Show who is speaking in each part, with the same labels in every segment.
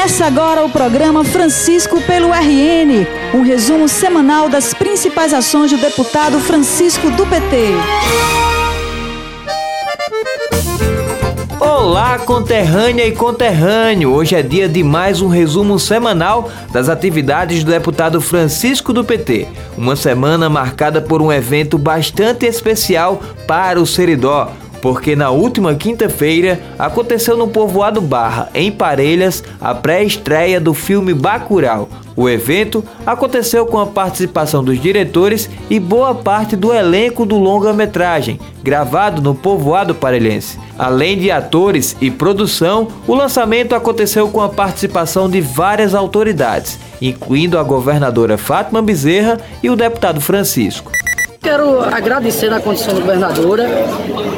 Speaker 1: Começa agora o programa Francisco pelo RN, um resumo semanal das principais ações do deputado Francisco do PT.
Speaker 2: Olá, conterrânea e conterrâneo! Hoje é dia de mais um resumo semanal das atividades do deputado Francisco do PT. Uma semana marcada por um evento bastante especial para o Seridó porque na última quinta-feira aconteceu no povoado Barra, em Parelhas, a pré-estreia do filme Bacurau. O evento aconteceu com a participação dos diretores e boa parte do elenco do longa-metragem, gravado no povoado parelhense. Além de atores e produção, o lançamento aconteceu com a participação de várias autoridades, incluindo a governadora Fátima Bezerra e o deputado Francisco.
Speaker 3: Quero agradecer na condição de governadora,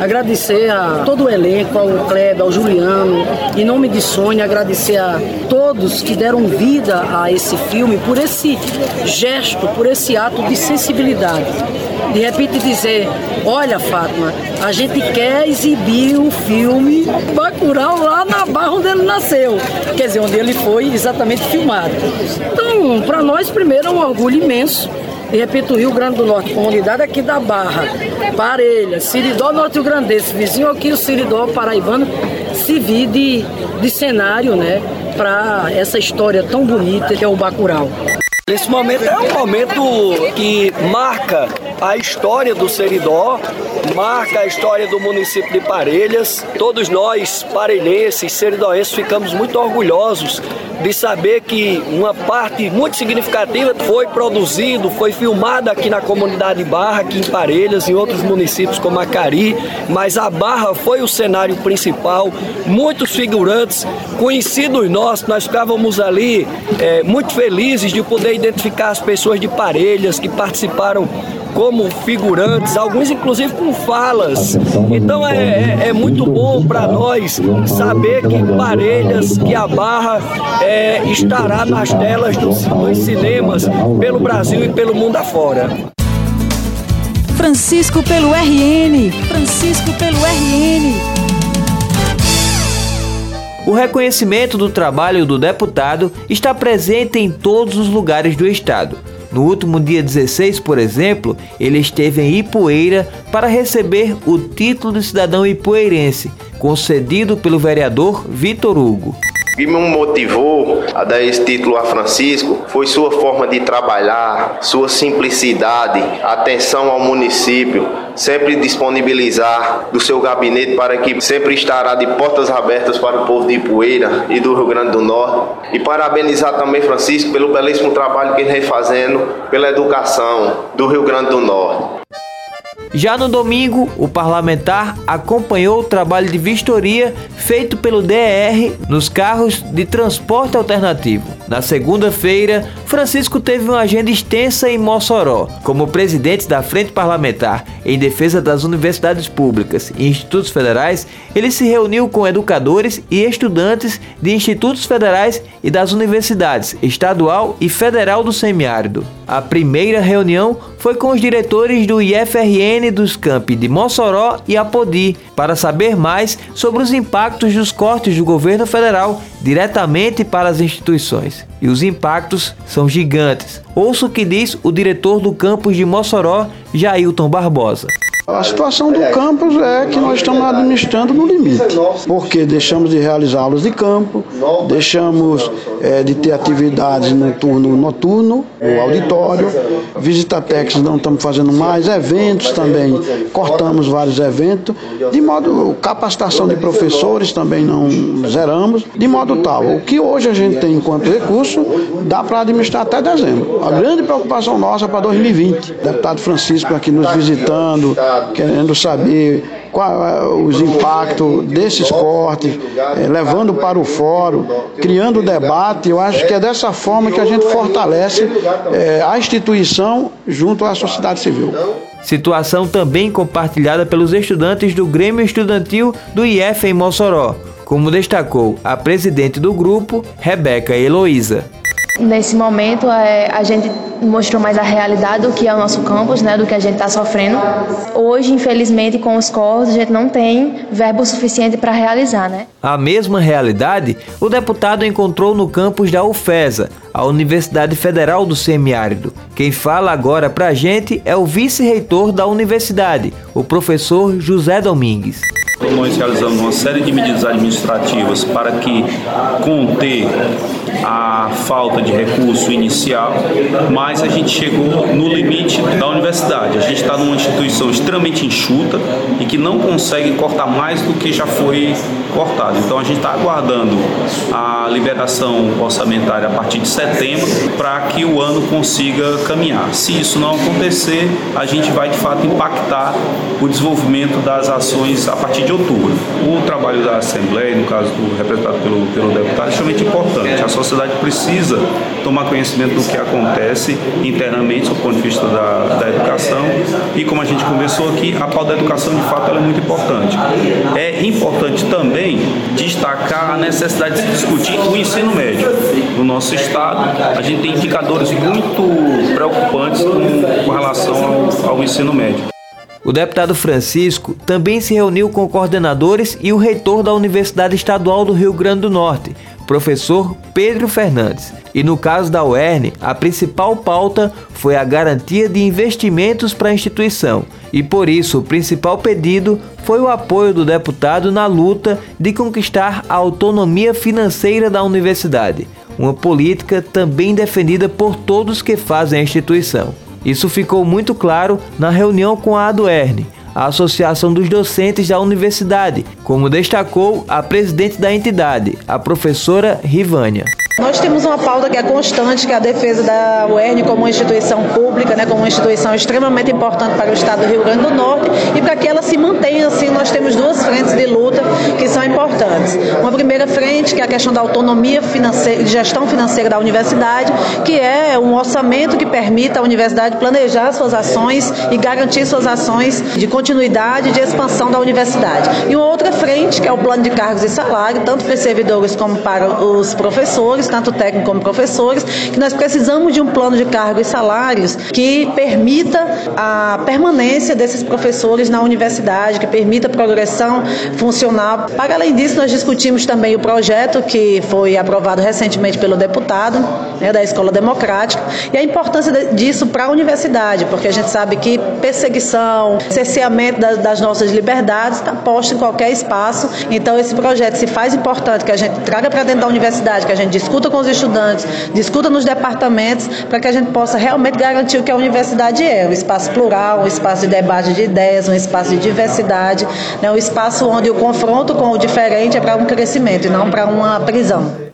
Speaker 3: agradecer a todo o elenco, ao Kleber, ao Juliano, em nome de Sônia, agradecer a todos que deram vida a esse filme por esse gesto, por esse ato de sensibilidade. De repente dizer, olha Fátima, a gente quer exibir o filme Bacurau lá na barra onde ele nasceu, quer dizer, onde ele foi exatamente filmado. Então, para nós, primeiro, é um orgulho imenso repito, Rio Grande do Norte, comunidade aqui da Barra, Parelha, Siridó Norte Rio Grandense, vizinho aqui o Siridó Paraibano, se vir de, de cenário, né, para essa história tão bonita que é o Bacurau.
Speaker 4: Esse momento é um momento que marca a história do Seridó, marca a história do município de Parelhas. Todos nós, parelhenses, seridoenses, ficamos muito orgulhosos de saber que uma parte muito significativa foi produzido, foi filmada aqui na comunidade Barra, aqui em Parelhas, em outros municípios como Acari, mas a Barra foi o cenário principal, muitos figurantes conhecidos nossos, nós ficávamos ali é, muito felizes de poder identificar as pessoas de Parelhas que participaram como figurantes, alguns inclusive com falas. Então é, é, é muito bom para nós saber que Parelhas, que a Barra é, estará nas telas dos, dos cinemas pelo Brasil e pelo mundo afora.
Speaker 1: Francisco pelo RN. Francisco pelo RN.
Speaker 2: O reconhecimento do trabalho do deputado está presente em todos os lugares do estado. No último dia 16, por exemplo, ele esteve em Ipueira para receber o título de cidadão ipueirense, concedido pelo vereador Vitor Hugo.
Speaker 5: O que me motivou a dar esse título a Francisco foi sua forma de trabalhar, sua simplicidade, atenção ao município, sempre disponibilizar do seu gabinete para que sempre estará de portas abertas para o povo de Ipueira e do Rio Grande do Norte. E parabenizar também Francisco pelo belíssimo trabalho que ele vem fazendo pela educação do Rio Grande do Norte.
Speaker 2: Já no domingo, o parlamentar acompanhou o trabalho de vistoria feito pelo DR nos carros de transporte alternativo. Na segunda-feira, Francisco teve uma agenda extensa em Mossoró. Como presidente da Frente Parlamentar em defesa das universidades públicas e institutos federais, ele se reuniu com educadores e estudantes de institutos federais e das universidades estadual e federal do semiárido. A primeira reunião foi com os diretores do IFRN dos campi de Mossoró e Apodi para saber mais sobre os impactos dos cortes do governo federal diretamente para as instituições. E os impactos são gigantes. Ouça o que diz o diretor do campus de Mossoró, Jailton Barbosa.
Speaker 6: A situação do campus é que nós estamos administrando no limite, porque deixamos de realizar aulas de campo, deixamos é, de ter atividades no turno noturno, no auditório, visitatex não estamos fazendo mais, eventos também, cortamos vários eventos, de modo, capacitação de professores também não zeramos, de modo tal, o que hoje a gente tem enquanto recurso, dá para administrar até dezembro. A grande preocupação nossa é para 2020. O deputado Francisco aqui nos visitando, querendo saber qual é os impactos desses cortes, é, levando para o fórum, criando debate. Eu acho que é dessa forma que a gente fortalece é, a instituição junto à sociedade civil.
Speaker 2: Situação também compartilhada pelos estudantes do Grêmio Estudantil do IF em Mossoró, como destacou a presidente do grupo, Rebeca Heloísa.
Speaker 7: Nesse momento, é, a gente mostrou mais a realidade do que é o nosso campus, né, do que a gente está sofrendo. Hoje, infelizmente, com os cortes, a gente não tem verbo suficiente para realizar. Né?
Speaker 2: A mesma realidade o deputado encontrou no campus da UFESA, a Universidade Federal do Semiárido. Quem fala agora para a gente é o vice-reitor da universidade, o professor José Domingues.
Speaker 8: Nós realizamos uma série de medidas administrativas para que conter a falta de recurso inicial, mas a gente chegou no limite da universidade. A gente está numa instituição extremamente enxuta e que não consegue cortar mais do que já foi cortado. Então a gente está aguardando a liberação orçamentária a partir de setembro para que o ano consiga caminhar. Se isso não acontecer, a gente vai de fato impactar o desenvolvimento das ações a partir de outubro. O trabalho da Assembleia, no caso do representado pelo, pelo deputado, é extremamente importante. A sociedade precisa tomar conhecimento do que acontece internamente, do ponto de vista da, da educação. E como a gente conversou aqui, a pauta da educação, de fato, é muito importante. É importante também destacar a necessidade de discutir o ensino médio. No nosso estado, a gente tem indicadores muito preocupantes com, com relação ao, ao ensino médio.
Speaker 2: O deputado Francisco também se reuniu com coordenadores e o reitor da Universidade Estadual do Rio Grande do Norte, professor Pedro Fernandes. E no caso da UERN, a principal pauta foi a garantia de investimentos para a instituição. E por isso, o principal pedido foi o apoio do deputado na luta de conquistar a autonomia financeira da universidade, uma política também defendida por todos que fazem a instituição. Isso ficou muito claro na reunião com a ADUERN, a Associação dos Docentes da Universidade, como destacou a presidente da entidade, a professora Rivânia.
Speaker 9: Nós temos uma pauta que é constante, que é a defesa da UERN como uma instituição pública, né, como uma instituição extremamente importante para o Estado do Rio Grande do Norte e para que ela se mantenha assim, nós temos duas frentes de luta que são importantes. Uma primeira frente, que é a questão da autonomia financeira, de gestão financeira da universidade, que é um orçamento que permita à universidade planejar suas ações e garantir suas ações de continuidade e de expansão da universidade. E uma outra frente, que é o plano de cargos e salário, tanto para os servidores como para os professores, professores, tanto técnicos como professores, que nós precisamos de um plano de cargo e salários que permita a permanência desses professores na universidade, que permita a progressão funcional. Para além disso, nós discutimos também o projeto que foi aprovado recentemente pelo deputado né, da Escola Democrática e a importância disso para a universidade, porque a gente sabe que perseguição, cerceamento das, nossas liberdades está posto em qualquer espaço. Então, esse projeto se faz importante que a gente traga para dentro da universidade, que a gente discuta discuta com os estudantes, discuta nos departamentos, para que a gente possa realmente garantir o que a universidade é, um espaço plural, um espaço de debate de ideias, um espaço de diversidade, né, um espaço onde o confronto com o diferente é para um crescimento e não para uma prisão.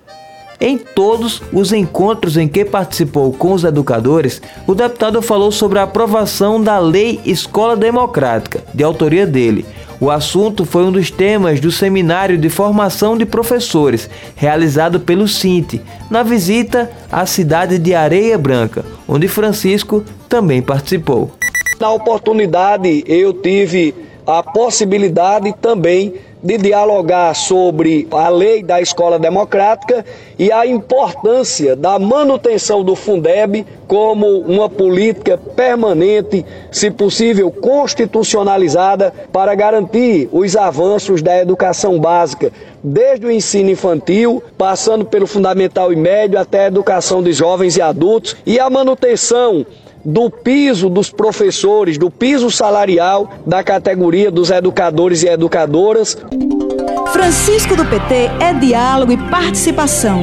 Speaker 2: Em todos os encontros em que participou com os educadores, o deputado falou sobre a aprovação da Lei Escola Democrática, de autoria dele, o assunto foi um dos temas do seminário de formação de professores, realizado pelo Cinti, na visita à cidade de Areia Branca, onde Francisco também participou.
Speaker 4: Na oportunidade, eu tive a possibilidade também de dialogar sobre a lei da escola democrática e a importância da manutenção do Fundeb como uma política permanente, se possível constitucionalizada, para garantir os avanços da educação básica, desde o ensino infantil, passando pelo fundamental e médio até a educação de jovens e adultos e a manutenção do piso dos professores, do piso salarial da categoria dos educadores e educadoras.
Speaker 1: Francisco do PT é diálogo e participação.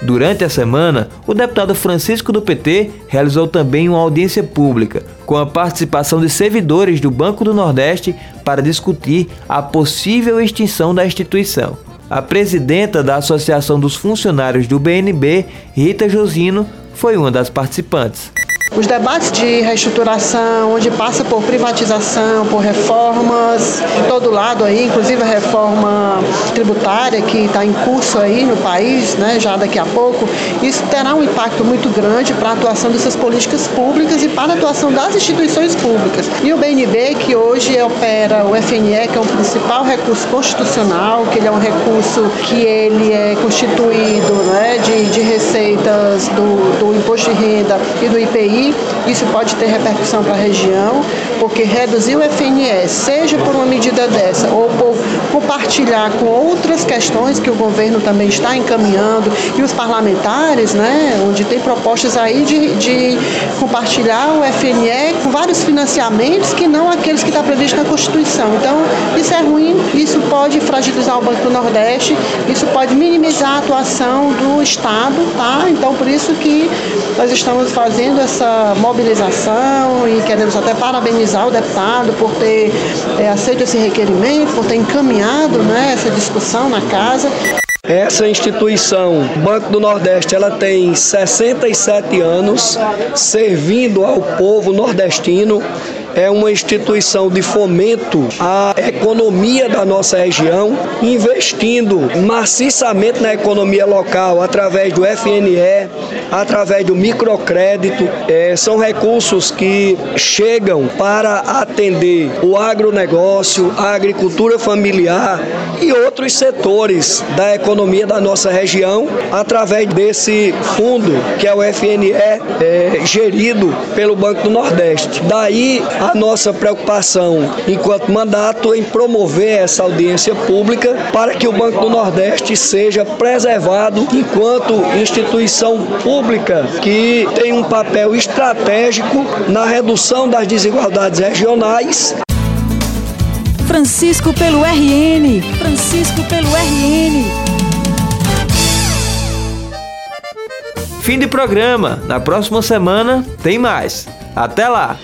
Speaker 2: Durante a semana, o deputado Francisco do PT realizou também uma audiência pública com a participação de servidores do Banco do Nordeste para discutir a possível extinção da instituição. A presidenta da Associação dos Funcionários do BNB, Rita Josino, foi uma das participantes.
Speaker 10: Os debates de reestruturação, onde passa por privatização, por reformas de todo lado aí, inclusive a reforma tributária que está em curso aí no país, né, já daqui a pouco, isso terá um impacto muito grande para a atuação dessas políticas públicas e para a atuação das instituições públicas. E o BNB, que hoje opera o FNE, que é o principal recurso constitucional, que ele é um recurso que ele é constituído né, de, de receitas do, do imposto de renda e do IPI, isso pode ter repercussão para a região, porque reduzir o FNE, seja por uma medida dessa ou por compartilhar com outras questões que o governo também está encaminhando e os parlamentares, né, onde tem propostas aí de, de compartilhar o FNE com vários financiamentos que não aqueles que está previsto na Constituição. Então, isso é ruim, isso pode fragilizar o Banco do Nordeste, isso pode minimizar a atuação do Estado, tá? Então, por isso que nós estamos fazendo essa mobilização e queremos até parabenizar o deputado por ter é, aceito esse requerimento, por ter encaminhado né, essa discussão na casa.
Speaker 4: Essa instituição, Banco do Nordeste, ela tem 67 anos servindo ao povo nordestino é uma instituição de fomento à economia da nossa região, investindo maciçamente na economia local através do FNE, através do microcrédito. É, são recursos que chegam para atender o agronegócio, a agricultura familiar e outros setores da economia da nossa região através desse fundo que é o FNE, é, gerido pelo Banco do Nordeste. Daí a nossa preocupação enquanto mandato em promover essa audiência pública para que o Banco do Nordeste seja preservado enquanto instituição pública que tem um papel estratégico na redução das desigualdades regionais.
Speaker 1: Francisco pelo RN. Francisco pelo RN.
Speaker 2: Fim de programa. Na próxima semana tem mais. Até lá!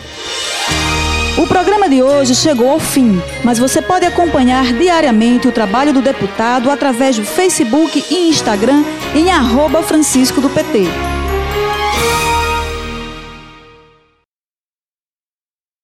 Speaker 1: O programa de hoje chegou ao fim, mas você pode acompanhar diariamente o trabalho do deputado através do Facebook e Instagram em arroba Francisco do PT.